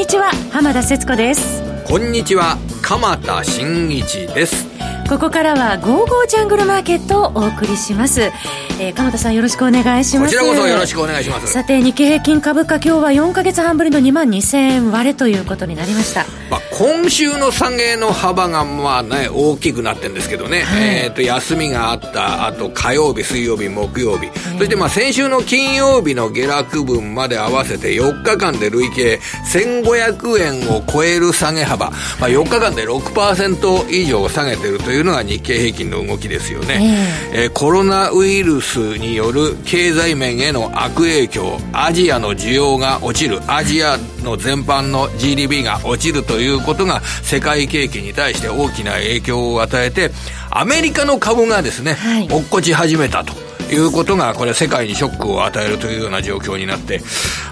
にちは浜田節子です。こんにちは鎌田新一です。ここからは「ゴーゴージャングルマーケット」をお送りします、えー、鎌田さんよろしくお願いします。こちらこそよろしくお願いします。さて日経平均株価今日は4か月半ぶりの2万2000円割れということになりました。まあ、今週の下げの幅がまあね大きくなってるんですけどね、はい、えー、と休みがあったあと火曜日水曜日木曜日、えー、そしてまあ先週の金曜日の下落分まで合わせて4日間で累計1500円を超える下げ幅、まあ、4日間で6%以上下げてるというのが日経平均の動きですよね、えー、えー、コロナウイルスによる経済面への悪影響アジアの需要が落ちるアジアの全般の GDP が落ちるということが世界景気に対して大きな影響を与えてアメリカの株がですね、はい、落っこち始めたということが、これ世界にショックを与えるというような状況になって、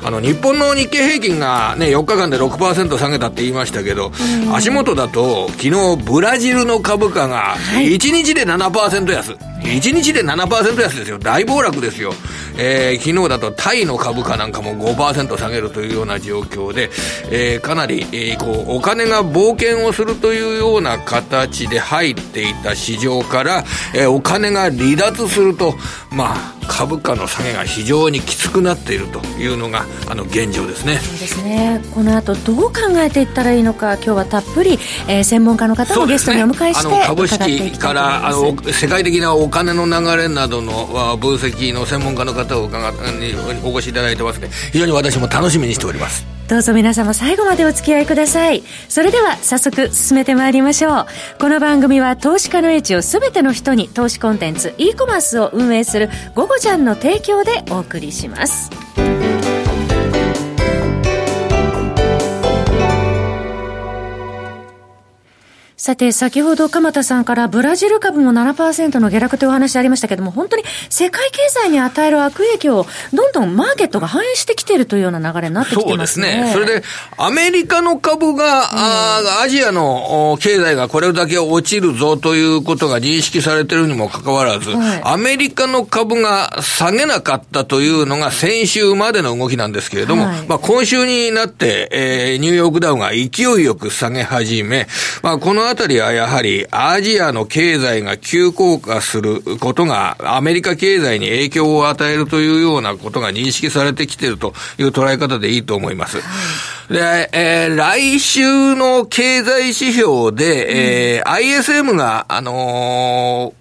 あの、日本の日経平均がね、4日間で6%下げたって言いましたけど、足元だと、昨日ブラジルの株価が1日で7%安。はい1日で7%安ですよ。大暴落ですよ。えー、昨日だとタイの株価なんかも5%下げるというような状況で、えー、かなり、えー、こう、お金が冒険をするというような形で入っていた市場から、えー、お金が離脱すると、まあ、株価の下げが非常にきつくなっているというのがあの現状ですね。そうですね。この後どう考えていったらいいのか今日はたっぷり、えー、専門家の方をゲストにお迎えして、ね、株式からあの世界的なお金の流れなどの分析の専門家の方を伺にお越しいただいてますね非常に私も楽しみにしておりますどうぞ皆様最後までお付き合いください。それでは早速進めてまいりましょう。この番組は投資家の英知を全ての人に投資コンテンツ e コマースを運営するゴゴちゃんの提供でお送りします。さて、先ほど鎌田さんからブラジル株も7%の下落というお話ありましたけれども、本当に世界経済に与える悪影響をどんどんマーケットが反映してきているというような流れになってきてますね。そうですね。それで、アメリカの株が、うん、あアジアの経済がこれだけ落ちるぞということが認識されているにもかかわらず、はい、アメリカの株が下げなかったというのが先週までの動きなんですけれども、はい、まあ今週になって、えー、ニューヨークダウが勢いよく下げ始め、まあこのあたりはやはりアジアの経済が急降下することがアメリカ経済に影響を与えるというようなことが認識されてきているという捉え方でいいと思います。で、えー、来週の経済指標で、えー、ISM が、あのー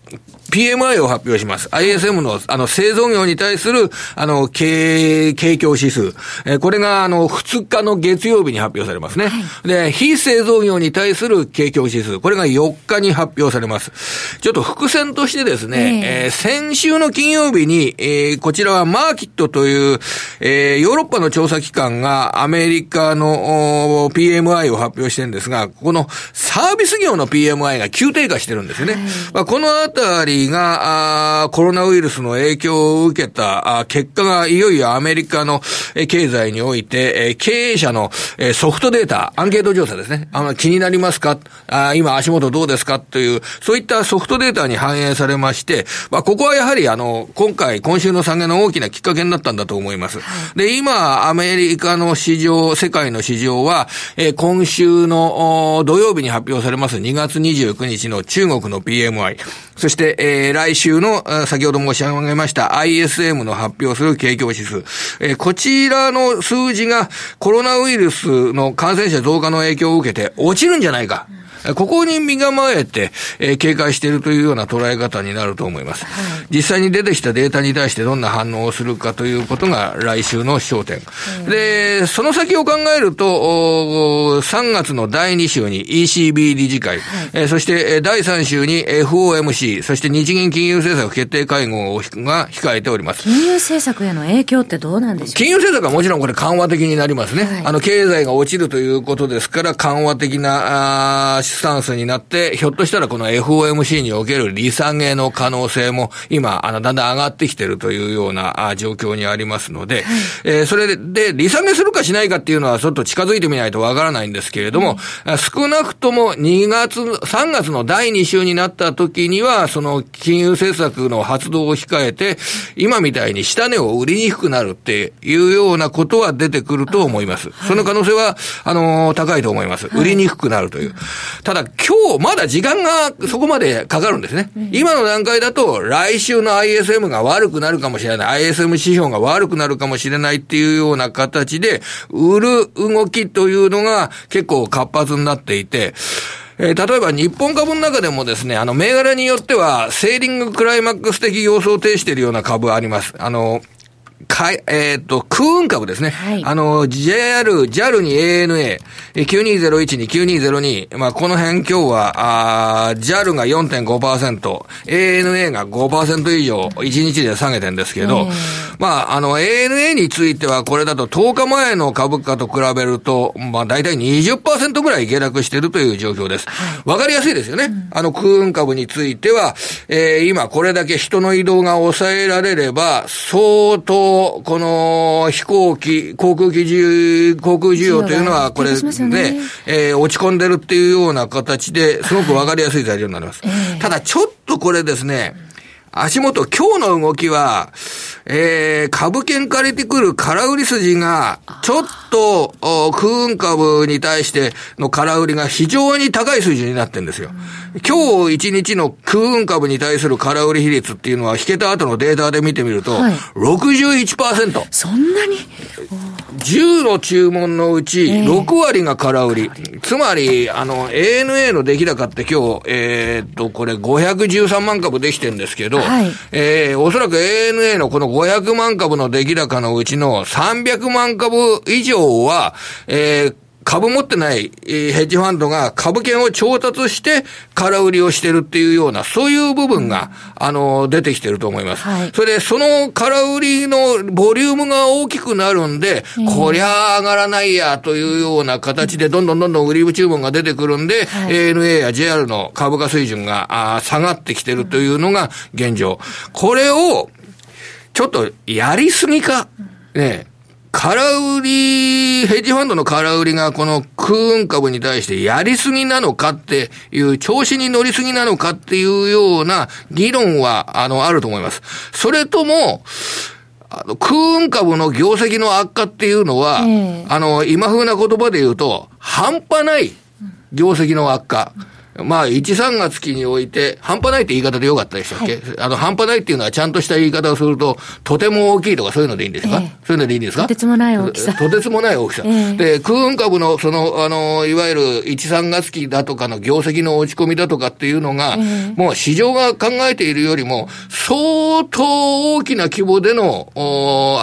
PMI を発表します。ISM の、あの、製造業に対する、あの、経、景況指数。えー、これが、あの、2日の月曜日に発表されますね。はい、で、非製造業に対する景況指数。これが4日に発表されます。ちょっと伏線としてですね、えー、えー、先週の金曜日に、えー、こちらはマーキットという、えー、ヨーロッパの調査機関がアメリカの PMI を発表してるんですが、このサービス業の PMI が急低下してるんですよね。はい、まあ、このあたりが、あコロナウイルスの影響を受けたあ結果がいよいよアメリカの経済において、え経営者のソフトデータ、アンケート調査ですね。あの気になりますか？あ今足元どうですか？という、そういったソフトデータに反映されまして、まあ、ここはやはりあの、今回、今週の下げの大きなきっかけになったんだと思います。で、今、アメリカの市場、世界の市場は、え今週の土曜日に発表されます。2月29日の中国の PMI、そして、えー、来週の、先ほど申し上げました ISM の発表する景況指数。えー、こちらの数字がコロナウイルスの感染者増加の影響を受けて落ちるんじゃないか。ここに身構えて、えー、警戒しているというような捉え方になると思います。はい、実際に出てきたデータに対してどんな反応をするかということが来週の焦点。で、その先を考えると、3月の第2週に ECB 理事会、はい、えー、そして第3週に FOMC、そして日銀金融政策決定会合が控えております。金融政策への影響ってどうなんでしょう？金融政策はもちろんこれ緩和的になりますね。はい、あの、経済が落ちるということですから、緩和的な、あスタンスになって、ひょっとしたらこの FOMC における利下げの可能性も今、あの、だんだん上がってきてるというような状況にありますので、はい、えー、それで、利下げするかしないかっていうのはちょっと近づいてみないとわからないんですけれども、うん、少なくとも2月、3月の第2週になった時には、その金融政策の発動を控えて、今みたいに下値を売りにくくなるっていうようなことは出てくると思います。その可能性は、あのー、高いと思います。売りにくくなるという。ただ今日まだ時間がそこまでかかるんですね。今の段階だと来週の ISM が悪くなるかもしれない。ISM 指標が悪くなるかもしれないっていうような形で、売る動きというのが結構活発になっていて、えー、例えば日本株の中でもですね、あの、銘柄によっては、セーリングクライマックス的様相を呈しているような株あります。あの、かい、えっ、ー、と、空運株ですね。はい、あの、JR、JAL に ANA、9201に9202。まあ、この辺今日は、あ JAL が4.5%、ANA が5%以上、1日で下げてるんですけど、えー、まあ、あの、ANA については、これだと10日前の株価と比べると、まあ、大体20%ぐらい下落しているという状況です。わ、はい、かりやすいですよね。うん、あの、空運株については、えー、今これだけ人の移動が抑えられれば、相当この飛行機、航空機需要、航空需要というのは、これね、ねえー、落ち込んでるっていうような形ですごくわかりやすい材料になります。はい、ただ、ちょっとこれですね、足元、今日の動きは、えー、株券借りてくる空売り筋が、ちょっと、空運株に対しての空売りが非常に高い水準になってるんですよ。今日一日の空運株に対する空売り比率っていうのは、引けた後のデータで見てみると、はい、61%。そんなに？?10 の注文のうち、6割が空売り。えー、つまり、あの、ANA の出来高って今日、えー、っと、これ513万株できてるんですけど、はい、えー、おそらく ANA のこの500万株の出来高のうちの300万株以上は、えー、株持ってないヘッジファンドが株券を調達して空売りをしてるっていうような、そういう部分が、あの、出てきてると思います。はい、それで、その空売りのボリュームが大きくなるんで、こりゃ上がらないやというような形で、どんどんどんどん売り注文が出てくるんで、はい、ANA や JR の株価水準があ下がってきてるというのが現状。これを、ちょっとやりすぎか、ね、空売り、ヘッジファンドの空売りがこの空運株に対してやりすぎなのかっていう、調子に乗りすぎなのかっていうような議論は、あの、あると思います。それとも、あの、空運株の業績の悪化っていうのは、えー、あの、今風な言葉で言うと、半端ない業績の悪化。うんまあ、1、3月期において、半端ないって言い方でよかったでしたっけ、はい、あの、半端ないっていうのはちゃんとした言い方をすると、とても大きいとかそういうのでいいんですか、えー、そういうのでいいんですかとてつもない大きさ。とてつもない大きさ。えー、で、空運株の、その、あの、いわゆる1、3月期だとかの業績の落ち込みだとかっていうのが、えー、もう市場が考えているよりも、相当大きな規模での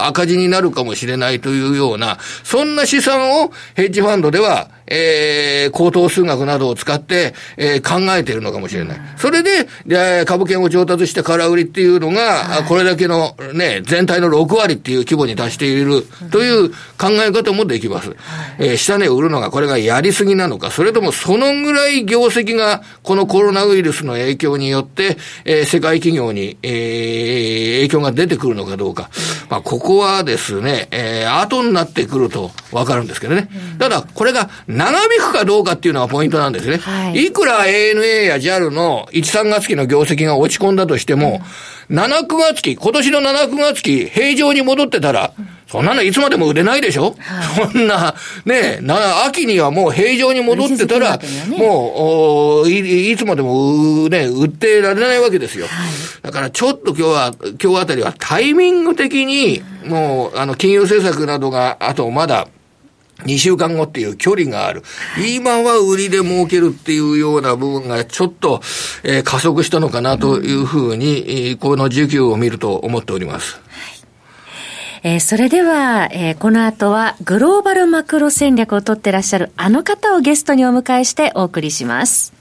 赤字になるかもしれないというような、そんな試算をヘッジファンドでは、えー、高等数学などを使って、えー、考えているのかもしれない。それで、で株券を調達して空売りっていうのが、はい、これだけのね、全体の6割っていう規模に達しているという考え方もできます。はい、えー、下値を売るのがこれがやりすぎなのか、それともそのぐらい業績がこのコロナウイルスの影響によって、えー、世界企業に、えー、影響が出てくるのかどうか。まあ、ここはですね、えー、後になってくるとわかるんですけどね。ただ、これが長引くかどうかっていうのがポイントなんですね。はい、いくら ANA や JAL の1、3月期の業績が落ち込んだとしても、うん、7、9月期、今年の7、9月期、平常に戻ってたら、そんなのいつまでも売れないでしょ、はい、そんな、ねな、秋にはもう平常に戻ってたら、ね、もうい、いつまでも、ね、売ってられないわけですよ。はい、だからちょっと今日は、今日あたりはタイミング的に、もう、あの、金融政策などが、あとまだ、2週間後っていう距離がある。今は売りで儲けるっていうような部分がちょっと、えー、加速したのかなというふうに、えー、この需給を見ると思っております。えー、それでは、えー、この後はグローバルマクロ戦略をとってらっしゃるあの方をゲストにお迎えしてお送りします。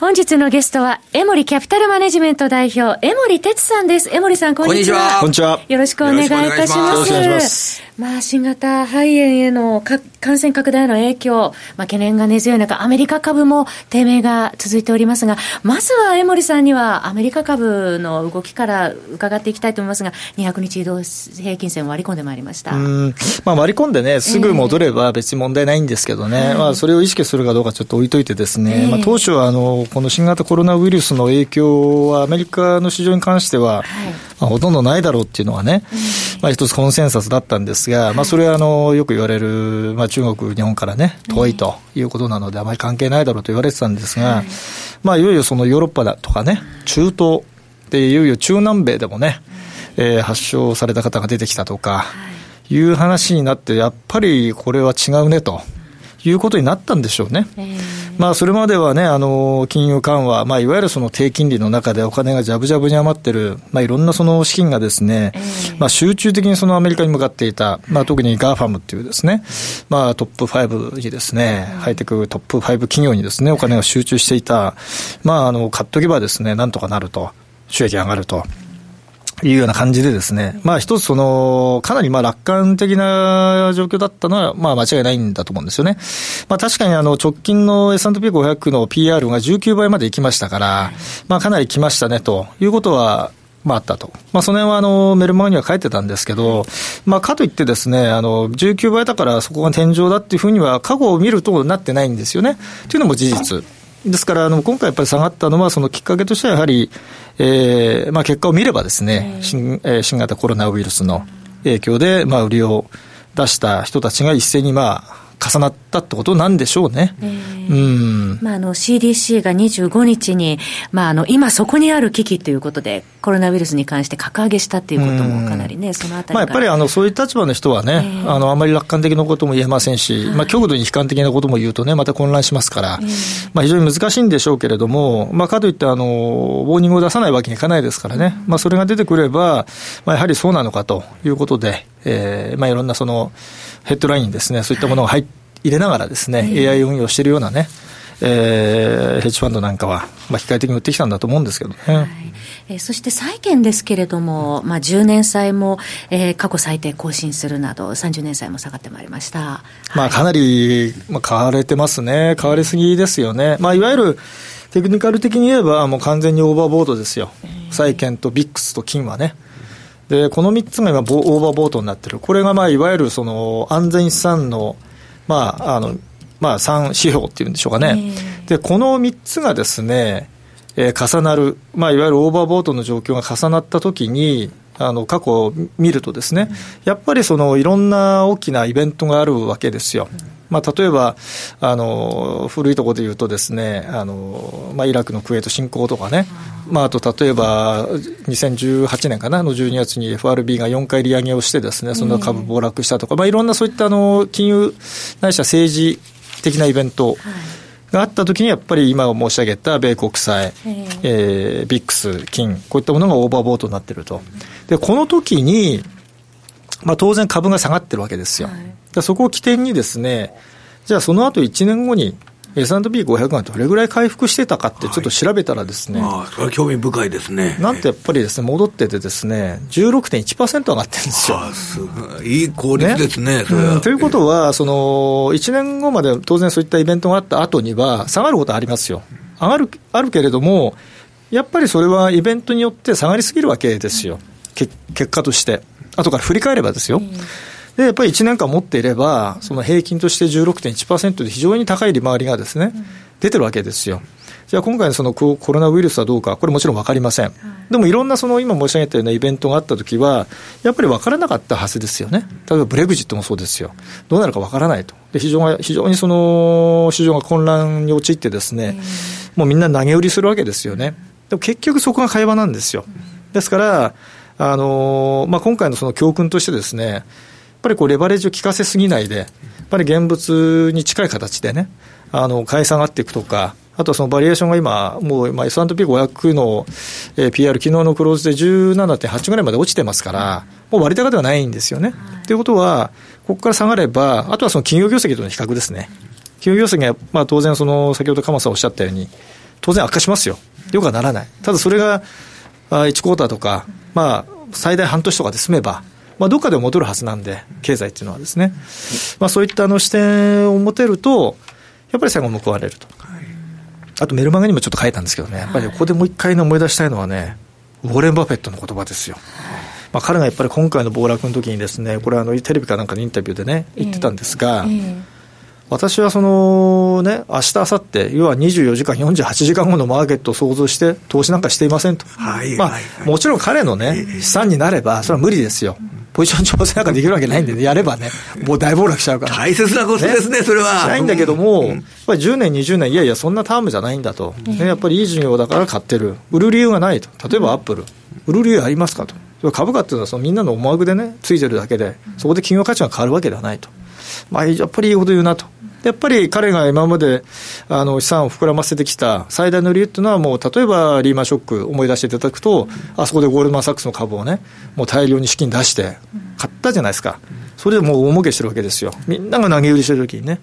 本本日のゲストは、エモリキャピタルマネジメント代表、エモリ哲さんです。エモリさん、こんにちは。こんにちは。よろしくお願いいたします。よろしくお願いします。まあ、新型肺炎への感染拡大の影響、まあ、懸念が根強い中、アメリカ株も低迷が続いておりますが、まずは江森さんにはアメリカ株の動きから伺っていきたいと思いますが、200日移動平均線割り込んでまいりました。まあ、割り込んでね、すぐ戻れば別に問題ないんですけどね、えー、まあ、それを意識するかどうかちょっと置いといてですね、えー、まあ、当初はあの、この新型コロナウイルスの影響はアメリカの市場に関しては、はい。まあ、ほとんどないだろうっていうのはね、まあ、一つコンセンサスだったんですが、まあ、それはあのよく言われる、まあ、中国、日本からね、遠いということなので、あまり関係ないだろうと言われてたんですが、まあ、いよいよそのヨーロッパだとかね、中東で、いよいよ中南米でもね、えー、発症された方が出てきたとか、いう話になって、やっぱりこれは違うねと。いうことになったんでしょうね。まあ、それまではね、あの、金融緩和、まあ、いわゆるその低金利の中でお金がじゃぶじゃぶに余ってる、まあ、いろんなその資金がですね、まあ、集中的にそのアメリカに向かっていた、まあ、特に GAFAM っていうですね、まあ、トップ5にですね、ハイテクトップ5企業にですね、お金が集中していた、まあ、あの、買っとけばですね、なんとかなると、収益上がると。いうような感じでですね、まあ一つその、かなりまあ楽観的な状況だったのは、まあ間違いないんだと思うんですよね。まあ確かにあの直近の S&P500 の PR が19倍まで行きましたから、まあかなり来ましたねということは、まああったと。まあその辺はあのメルマガには書いてたんですけど、まあかといってですね、あの19倍だからそこが天井だっていうふうには過去を見るとなってないんですよね。というのも事実。ですから、あの今回やっぱり下がったのは、そのきっかけとしてはやはり、えーまあ、結果を見ればですね、新えー、新型コロナウイルスの影響で、まあ、売りを出した人たちが一斉に、まあ、重なったってことなんでしょうね。うん。まあ、あの CDC が25日に、まあ、あの今そこにある危機ということで、コロナウイルスに関して格上げしたっていうこともかなりね、そのあたりまあ、やっぱりあのそういう立場の人はね、えー、あのあまり楽観的なことも言えませんし、はい、まあ、極度に悲観的なことも言うとね、また混乱しますから、えー、まあ、非常に難しいんでしょうけれども、まあ、かといってあの、ウォーニングを出さないわけにいかないですからね、まあ、それが出てくれば、まあ、やはりそうなのかということで、えーまあ、いろんなそのヘッドラインにですね、そういったものが入入れながらですね、えー、AI 運用しているようなね、えー、ヘッジファンドなんかは、まあ、機械的に売ってきたんだと思うんですけどね。はいえー、そして債券ですけれども、まあ、10年債も、えー、過去最低更新するなど、30年債も下がってまいりました。まあ、かなり、まあ、買われてますね。買われすぎですよね。まあ、いわゆる、テクニカル的に言えば、もう完全にオーバーボードですよ。債券とビックスと金はね。で、この3つが今、オーバーボードになってる。これが、まあ、いわゆる、その、安全資産の、まあ、あの、まあ、3指標っていうんでしょうかね。で、この3つがですね、えー、重なる、まあ、いわゆるオーバーボートの状況が重なったときに、あの過去を見るとですね、やっぱりそのいろんな大きなイベントがあるわけですよ。まあ、例えば、あの、古いところで言うとですね、あの、まあ、イラクのクウェート侵攻とかね、まあ、あと例えば、2018年かな、の12月に FRB が4回利上げをしてですね、その株暴落したとか、まあ、いろんなそういったあの、金融、ないしは政治的なイベント、があったときに、やっぱり今申し上げた米国債、えー、ビックス、金、こういったものがオーバーボートになっていると。で、この時に、まあ、当然株が下がってるわけですよ。はい、そこを起点にですね、じゃあその後1年後に S&P500 がどれぐらい回復してたかってちょっと調べたらですね、はい、あそれは興味深いですね。なんとやっぱりですね、戻っててですね、16.1%上がってるんですよ。すごい。いい効率ですね、ねうん、ということは、その、1年後まで当然そういったイベントがあった後には、下がることはありますよ。上がる、あるけれども、やっぱりそれはイベントによって下がりすぎるわけですよ。結果として。後から振り返ればですよ。で、やっぱり1年間持っていれば、その平均として16.1%で非常に高い利回りがですね、出てるわけですよ。じゃあ今回のそのコロナウイルスはどうか、これもちろん分かりません。でもいろんなその今申し上げたようなイベントがあったときは、やっぱり分からなかったはずですよね。例えばブレグジットもそうですよ。どうなるか分からないと。で非常が非常にその市場が混乱に陥ってですね、もうみんな投げ売りするわけですよね。でも結局そこが会話なんですよ。ですから、あのまあ、今回のその教訓としてですね、ぱりこうレバレッジを効かせすぎないで、やっぱり現物に近い形でね、あの買い下がっていくとか、あとはそのバリエーションが今、もう S&P500 の PR、昨日のクローズで17.8ぐらいまで落ちてますから、もう割高ではないんですよね。ということは、ここから下がれば、あとはその企業業績との比較ですね。企業業績が、まあ、当然その、先ほど鎌さんおっしゃったように、当然悪化しますよ。よくはならない。ただそれが、1クォーターとか、まあ、最大半年とかで済めば、まあ、どっかで戻るはずなんで、経済っていうのはですね。まあ、そういったあの視点を持てると、やっぱり最後報われると。あとメルマガにもちょっと書いたんですけどね、やっぱりここでもう一回思い出したいのはね、ウォーレン・バフェットの言葉ですよ。まあ、彼がやっぱり今回の暴落の時にですね、これあのテレビかなんかのインタビューでね、言ってたんですが、えーえー私はそのね、明日、明後日、要は24時間、48時間後のマーケットを想像して、投資なんかしていませんと。はい、まあ、もちろん彼のね、資産になれば、それは無理ですよ。ポジション調整なんかできるわけないんで、ね、やればね、もう大暴落しちゃうから。大切なことですね、ねそれは。しないんだけども、やっぱり10年、20年、いやいや、そんなタームじゃないんだと。ね、やっぱりいい事業だから買ってる。売る理由がないと。例えばアップル。売る理由ありますかと。株価っていうのはそのみんなの思惑でね、ついてるだけで、そこで企業価値が変わるわけではないと。まあ、やっぱりいいこと言うなと。やっぱり彼が今まであの資産を膨らませてきた最大の理由っていうのは、もう例えばリーマンショック思い出していただくと、あそこでゴールドマン・サックスの株をね、もう大量に資金出して買ったじゃないですか。それでもう大儲けしてるわけですよ。みんなが投げ売りしてる時にね。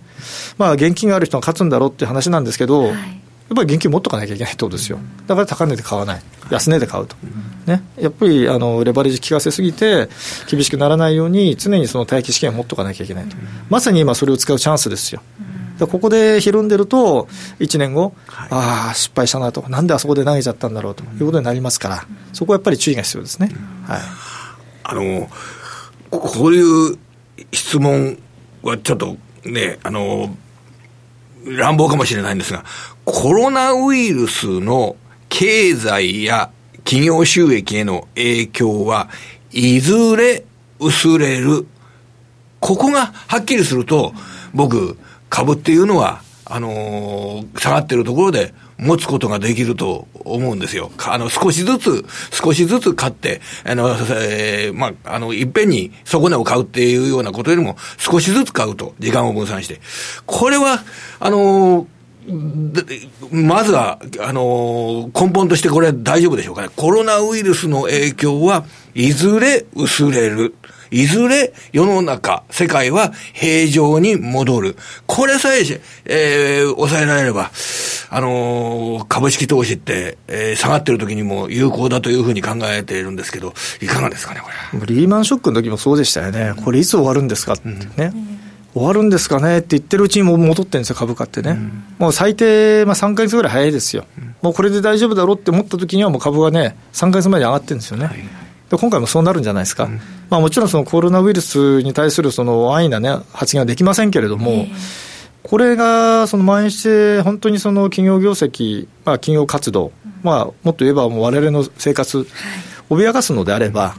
まあ現金がある人が勝つんだろうっていう話なんですけど、はいやっぱり現金持っとかなきゃいけないってことですよ。だから高値で買わない。安値で買うと。ね。やっぱり、あの、レバレッジ効かせすぎて、厳しくならないように、常にその待機資金を持っとかなきゃいけないと。まさに今それを使うチャンスですよ。でここでひるんでると、1年後、はい、ああ、失敗したなと、なんであそこで投げちゃったんだろうということになりますから、そこはやっぱり注意が必要ですね。はい、あのこういう質問はちょっとね、あの乱暴かもしれないんですが、コロナウイルスの経済や企業収益への影響はいずれ薄れる。ここがはっきりすると、僕、株っていうのは、あのー、下がってるところで持つことができると思うんですよ。あの、少しずつ、少しずつ買って、あの、えー、まあ、あの、いっぺんに底値を買うっていうようなことよりも、少しずつ買うと、時間を分散して。これは、あのまずは、あの、根本としてこれ大丈夫でしょうかね。コロナウイルスの影響はいずれ薄れる。いずれ世の中、世界は平常に戻る。これさえ、えー、抑えられれば、あのー、株式投資って、えー、下がってる時にも有効だというふうに考えているんですけど、いかがですかね、これ。リーマンショックの時もそうでしたよね。これいつ終わるんですかってね。うん終わるんですかねって言ってるうちにもう戻ってるんですよ、株価ってね。うん、もう最低、まあ、3か月ぐらい早いですよ、うん、もうこれで大丈夫だろうって思った時には、もう株がね、3か月前に上がってるんですよね。はいで今回もそうなるんじゃないですか、うん、まあ、もちろんそのコロナウイルスに対するその安易な、ね、発言はできませんけれども、これがその蔓延して、本当にその企業業績、まあ、企業活動、まあ、もっと言えば、われわれの生活、脅かすのであれば、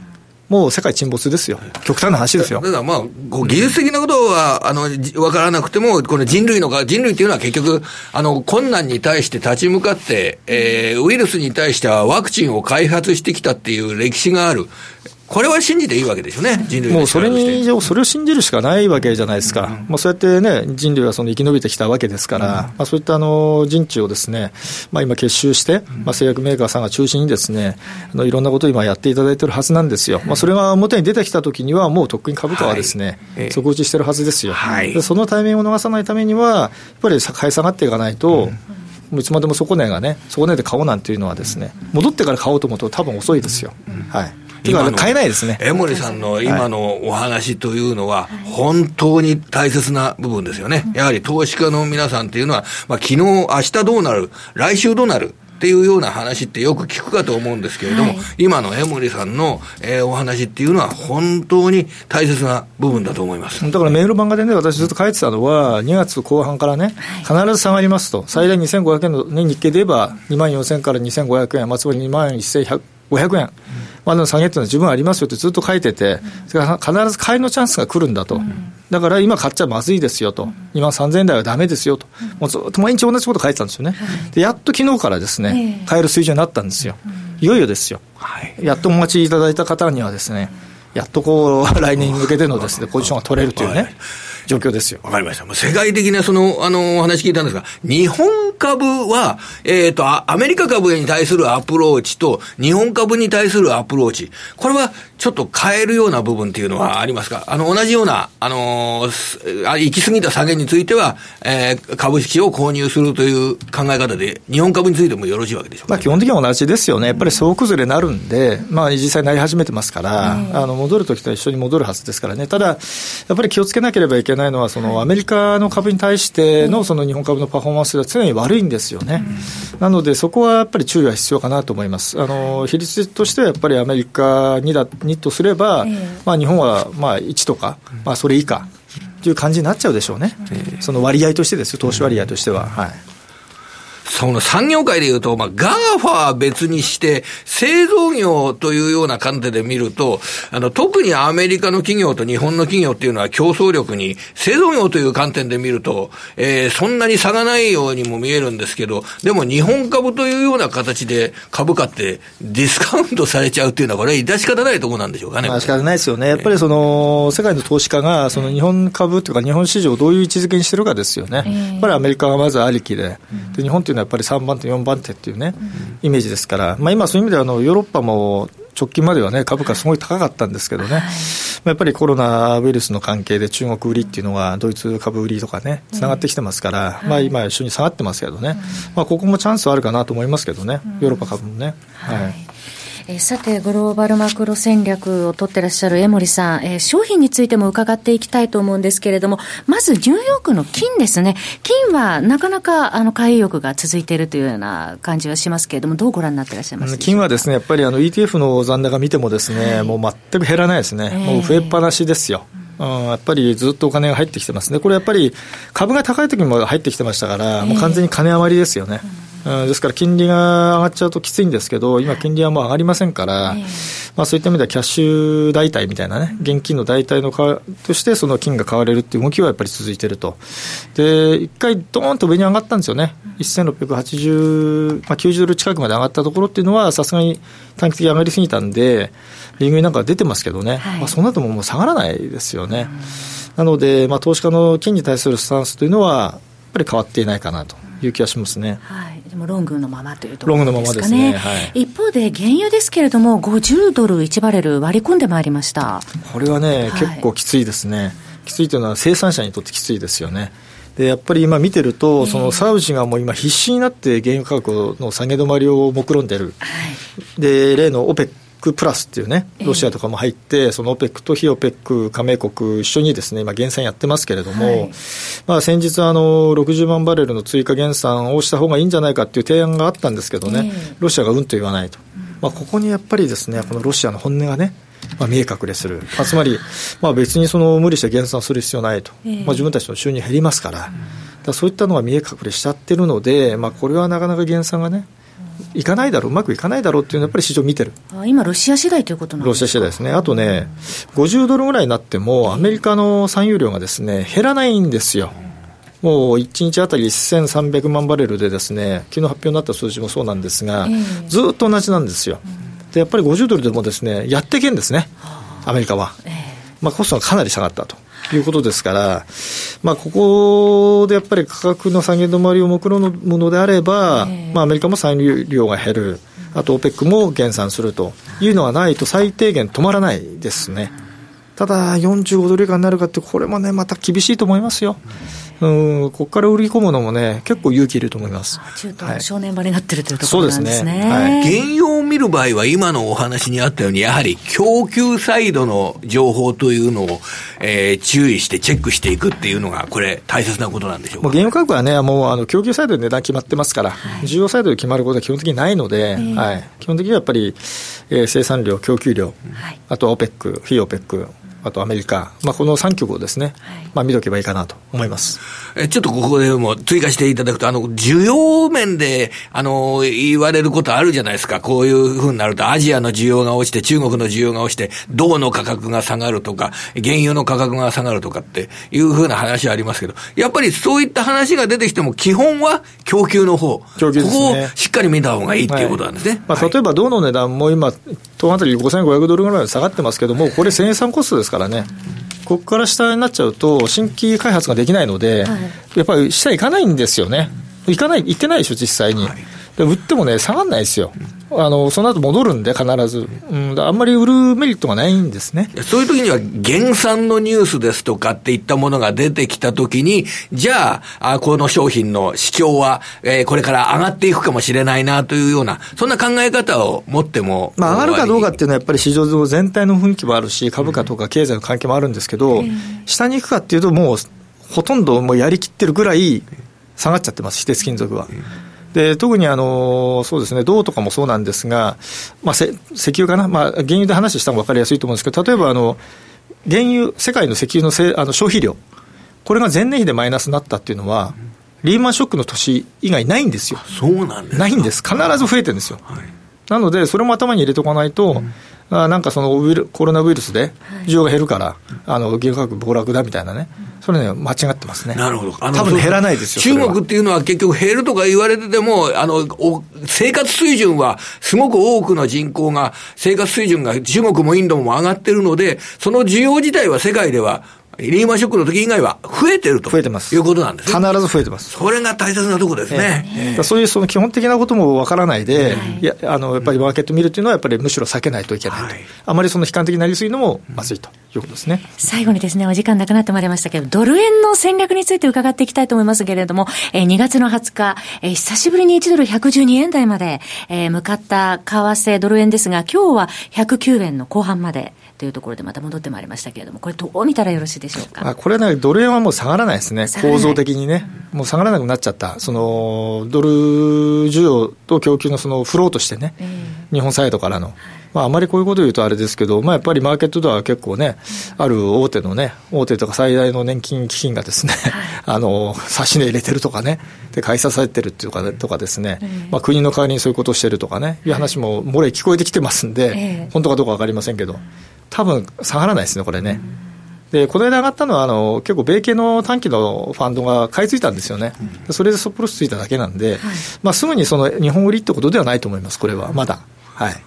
もう世界沈没ですよ、極端な話ですよ。だからまあ、技術的なことは、あの、わからなくても、この人類のか、人類っていうのは結局、あの、困難に対して立ち向かって、えー、ウイルスに対してはワクチンを開発してきたっていう歴史がある。これは信じていいわけでしょうね、人類もうそれに以上、それを信じるしかないわけじゃないですか、うん、まあ、そうやってね、人類はその生き延びてきたわけですから、うん、まあ、そういったあの人知をですね、まあ、今、結集して、まあ、製薬メーカーさんが中心にですね、あのいろんなことを今やっていただいているはずなんですよ、まあ、それが表に出てきたときには、もうとっくに株価はですね、はい、底打ちしてるはずですよ、はい、そのタイミングを逃さないためには、やっぱり買い下がっていかないと、うん、いつまでも底値がね、底値で買おうなんていうのはですね、戻ってから買おうと思うと、多分遅いですよ。はい今買えないですね。江森さんの今のお話というのは、本当に大切な部分ですよね。やはり投資家の皆さんっていうのは、まあ、昨日、明日どうなる、来週どうなる、っていうような話ってよく聞くかと思うんですけれども、はい、今の江森さんの、えー、お話っていうのは本当に大切な部分だと思います。だからメール漫画でね、私ずっと書いてたのは、2月後半からね、必ず下がりますと、最大2500円の、ね、日経で言えば2万4000から2500円、まあ、つまり2万1500円。まあ、下げっていうのは十分ありますよってずっと書いてて、それから必ず買いのチャンスが来るんだと、だから今買っちゃまずいですよと、2万3000円台はだめですよと、もうずっと毎日同じこと書いてたんですよね、でやっと昨日からですね、買える水準になったんですよ、いよいよですよ、やっとお待ちいただいた方にはですね、やっとこう、来年に向けてのですね、ポジションが取れるというね。状況ですよ。わかりました。世界的なその、あの、お話聞いたんですが、日本株は、えっ、ー、と、アメリカ株に対するアプローチと、日本株に対するアプローチ。これは、ちょっと変えるような部分っていうのはありますか？あの、同じような、あのー、行き過ぎた下げについては、えー、株式を購入するという考え方で、日本株についてもよろしいわけでしょうか、ね、まあ、基本的には同じですよね。やっぱり総崩れになるんで、まあ、実際なり始めてますから、うん、あの、戻るときと一緒に戻るはずですからね。ただ、やっぱり気をつけなければいけないのは、その、アメリカの株に対しての、その日本株のパフォーマンスが常に悪いんですよね。うん、なので、そこはやっぱり注意は必要かなと思います。あの、比率としてはやっぱりアメリカにだ、にとすれば、まあ、日本はまあ1とか、まあ、それ以下という感じになっちゃうでしょうね、その割合としてですよ、投資割合としては。はいその産業界でいうと、まあ、ガーファは別にして、製造業というような観点で見ると、あの、特にアメリカの企業と日本の企業っていうのは競争力に、製造業という観点で見ると、えー、そんなに差がないようにも見えるんですけど、でも日本株というような形で株価ってディスカウントされちゃうっていうのは、これは致し方ないところなんでしょうかね。まあ、仕方ないですよね。やっぱりその、世界の投資家が、その日本株というか日本市場をどういう位置づけにしてるかですよね。やっぱりアメリカがまずありきで、で日本っていうのはやっぱり3番手、4番手っていうね、イメージですから、まあ、今、そういう意味ではあのヨーロッパも直近まではね、株価すごい高かったんですけどね、はい、やっぱりコロナウイルスの関係で中国売りっていうのは、ドイツ株売りとかね、つながってきてますから、まあ今、一緒に下がってますけどね、まあ、ここもチャンスはあるかなと思いますけどね、ヨーロッパ株もね。はいえさて、グローバルマクロ戦略を取ってらっしゃる江森さん、えー、商品についても伺っていきたいと思うんですけれども、まずニューヨークの金ですね。金はなかなかあの買い欲が続いているというような感じはしますけれども、どうご覧になってらっしゃいます金はですね、やっぱりあの ETF の残高見てもですね、はい、もう全く減らないですね。えー、もう増えっぱなしですよ。うん、やっぱりずっとお金が入ってきてますね、これやっぱり株が高い時も入ってきてましたから、もう完全に金余りですよね。うんですから金利が上がっちゃうときついんですけど、今、金利はもう上がりませんから、まあ、そういった意味ではキャッシュ代替みたいなね、現金の代替のかとして、その金が買われるっていう動きはやっぱり続いていると、で一回、どーんと上に上がったんですよね、1680、まあ、90ドル近くまで上がったところっていうのは、さすがに短期的に上がりすぎたんで、リングになんか出てますけどね、はい、まあ、その後ももう下がらないですよね。なので、まあ、投資家の金に対するスタンスというのは、やっぱり変わっていないかなという気がしますね。はい、でもロングのままというところですかね。ロングのままですね。はい、一方で原油ですけれども、50ドル1バレル割り込んでまいりました。これはね、はい、結構きついですね。きついというのは生産者にとってきついですよね。でやっぱり今見てると、そのサウジがもう今、必死になって原油価格の下げ止まりを目論んでる、はい、で例の OPEC クプラスっていうね、ロシアとかも入って、その OPEC と非 OPEC 加盟国一緒にですね、今減産やってますけれども、はい、まあ先日あの、60万バレルの追加減産をした方がいいんじゃないかっていう提案があったんですけどね、ロシアがうんと言わないと。まあここにやっぱりですね、このロシアの本音がね、まあ、見え隠れする、まあ、つまり、まあ、別にその無理して減産する必要ないと、まあ、自分たちの収入減りますから、だそういったのが見え隠れしちゃってるので、まあ、これはなかなか減産がね、いかないだろう、うまくいかないだろうっていうのは、やっぱり市場見てる今、ロシア次第ということなんロシア次第ですね、あとね、50ドルぐらいになっても、アメリカの産油量がですね減らないんですよ。もう1日あたり1300万バレルで、ですね昨日発表になった数字もそうなんですが、ずっと同じなんですよ。でやっぱり50ドルでもですねやっていけんですね、アメリカは。まあ、コストがかなり下がったと。いうことですから、まあ、ここでやっぱり価格の下げ止まりを目論むのであれば、まあ、アメリカも産油量が減る、あと OPEC も減産するというのがないと、最低限止まらないですね。ただ、45ドル以下になるかって、これもね、また厳しいと思いますよ。うん、ここから売り込むのもね、結構勇気いると思います。中東の正念場になってるというところなんですね。はい、原油を見る場合は、今のお話にあったように、やはり供給サイドの情報というのを、えー、注意してチェックしていくっていうのが、これ、大切なことなんでしょうか？原油価格はね、もうあの供給サイドで値段決まってますから、はい、需要サイドで決まることは基本的にないので、えー、はい、基本的にはやっぱり、えー、生産量、供給量、はい、あと OPEC、非 OPEC、あとアメリカ、まあ、この3局をですね、はい、まあ、見とけばいいかなと思います。えちょっとここでも追加していただくと、あの需要面であの言われることあるじゃないですか、こういうふうになると、アジアの需要が落ちて、中国の需要が落ちて、銅の価格が下がるとか、原油の価格が下がるとかっていうふうな話ありますけど、やっぱりそういった話が出てきても、基本は供給の方。供給、ね、ここをしっかり見た方がいいっていうことなんですね。はい、まあ、例えば銅の値段も今、トンあたり5500ドルぐらい下がってますけども、これ生産コストですからね。ここから下になっちゃうと、新規開発ができないので、はい、やっぱり下行かないんですよね。行かない、行ってないでしょ、実際に。で売ってもね、下がらないですよ。あのその後戻るんで、必ず、うん、あんまり売るメリットがないんですね。そういう時には、減産のニュースですとかっていったものが出てきたときに、じゃああ、この商品の市況は、えー、これから上がっていくかもしれないなというような、そんな考え方を持っても、まあ、上がるかどうかっていうのは、やっぱり市場全体の雰囲気もあるし、株価とか経済の関係もあるんですけど、うん、下に行くかっていうと、もうほとんどもうやりきってるぐらい下がっちゃってます、非鉄金属は。うんで特にあのそうですね、銅とかもそうなんですが、まあ、石油かな、まあ、原油で話した方が分かりやすいと思うんですけど、例えばあの原油、世界の石油のせあの消費量、これが前年比でマイナスになったっていうのは、リーマンショックの年以外ないんですよ。そうなんですないんです。必ず増えてるんですよ。はい、なので、それも頭に入れておかないと、うんあなんかそのウイルコロナウイルスで需要が減るから、はい、あの原価格暴落だみたいなね、それね、間違ってますね。なるほど。あの多分減らないですよ。中国っていうのは結局減るとか言われてても、あの、生活水準は、すごく多くの人口が、生活水準が中国もインドも上がってるので、その需要自体は世界ではリーマンショックの時以外は増えてると増えてますいうことなんです必ず増えてます。それが大切なところですね。えー、そういうその基本的なこともわからないで、はい、いやあのやっぱりマーケット見るっていうのは、やっぱりむしろ避けないといけないと、はい、あまりその悲観的になりすぎるのもまずいということですね。最後にですね、お時間なくなってまいりましたけど、ドル円の戦略について伺っていきたいと思いますけれども、えー、2月の20日、えー、久しぶりに1ドル112円台まで、えー、向かった為替ドル円ですが、今日は109円の後半まで。というところでまた戻ってまいりましたけれども、これ、どう見たらよろしいでしょうか？これね、ドル円はもう下がらないですね、構造的にね、もう下がらなくなっちゃった、そのドル需要と供給のそのフローとしてね、日本サイドからの。まあ、あまりこういうことを言うとあれですけど、まあ、やっぱりマーケットでは結構ね、ある大手のね、大手とか最大の年金基金がですね、あの、差し値入れてるとかね、で、買い支えてるっていうか、とかですね、まあ、国の代わりにそういうことをしてるとかね、いう話も漏れ聞こえてきてますんで、本当かどうか分かりませんけど、多分下がらないですね、これね。で、この間上がったのは、あの、結構米系の短期のファンドが買い付いたんですよね。それでソプロスついただけなんで、はい、まあ、すぐにその日本売りってことではないと思います、これは、まだ。はい。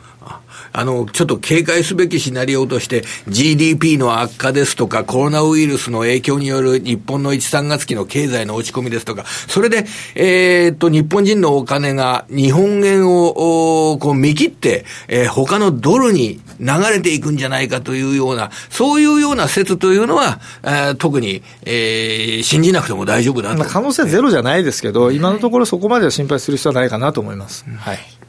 あの、ちょっと警戒すべきシナリオとして、GDP の悪化ですとか、コロナウイルスの影響による日本の1、3月期の経済の落ち込みですとか、それで、えー、っと、日本人のお金が日本円を、こう見切って、えー、他のドルに流れていくんじゃないかというような、そういうような説というのは、えー、特に、えー、信じなくても大丈夫だと。可能性はゼロじゃないですけど、今のところそこまでは心配する必要はないかなと思います。はい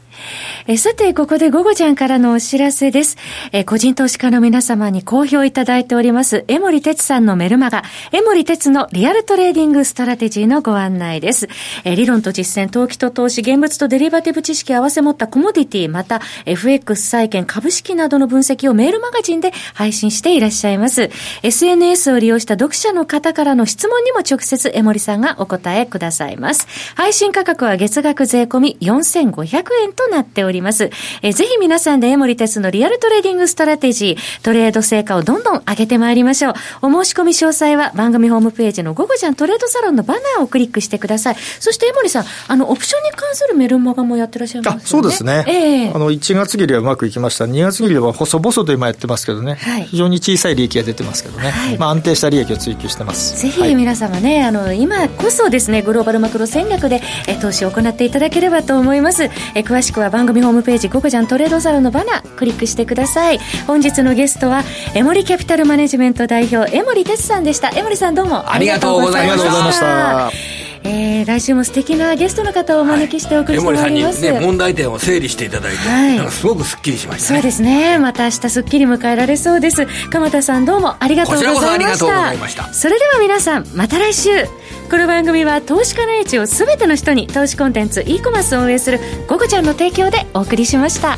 えさて、ここで午後じゃんからのお知らせです。え個人投資家の皆様に好評いただいております、江森哲さんのメルマガ、江森哲のリアルトレーディングストラテジーのご案内です。え理論と実践、投機と投資、現物とデリバティブ知識を合わせ持ったコモディティ、また FX 債券、株式などの分析をメールマガジンで配信していらっしゃいます。SNS を利用した読者の方からの質問にも直接江森さんがお答えくださいます。配信価格は月額税込み4500円となっております。おります。えぜひ皆さんで江森哲のリアルトレーディングストラテジー、トレード成果をどんどん上げてまいりましょう。お申し込み詳細は番組ホームページの午後じゃんトレードサロンのバナーをクリックしてください。そして江森さん、あの、オプションに関するメルマガもやってらっしゃいますね。そうですね。ええー、あの、1月切りはうまくいきました。2月切りは細々と今やってますけどね。はい、非常に小さい利益が出てますけどね。はい、まあ安定した利益を追求してます。ぜひ皆様ね、はい、あの、今こそですね、グローバルマクロ戦略でえ投資を行っていただければと思います。え詳しくは番組ホームページ、午後じゃんトレードサロンのバナークリックしてください。本日のゲストはエモリキャピタルマネジメント代表江森哲さんでした。江森さんどうも。ありがとうございましたえー、来週も素敵なゲストの方をお招きしてお送りしてまいります、はい、ね、問題点を整理していただいて、はい、すごくすっきりしました、ね、そうですね。また明日すっきり迎えられそうです。鎌田さんどうもありがとうございました。それでは皆さんまた来週。この番組は投資家の位置を全ての人に投資コンテンツ e コマースを運営する「ゴゴちゃん」の提供でお送りしました。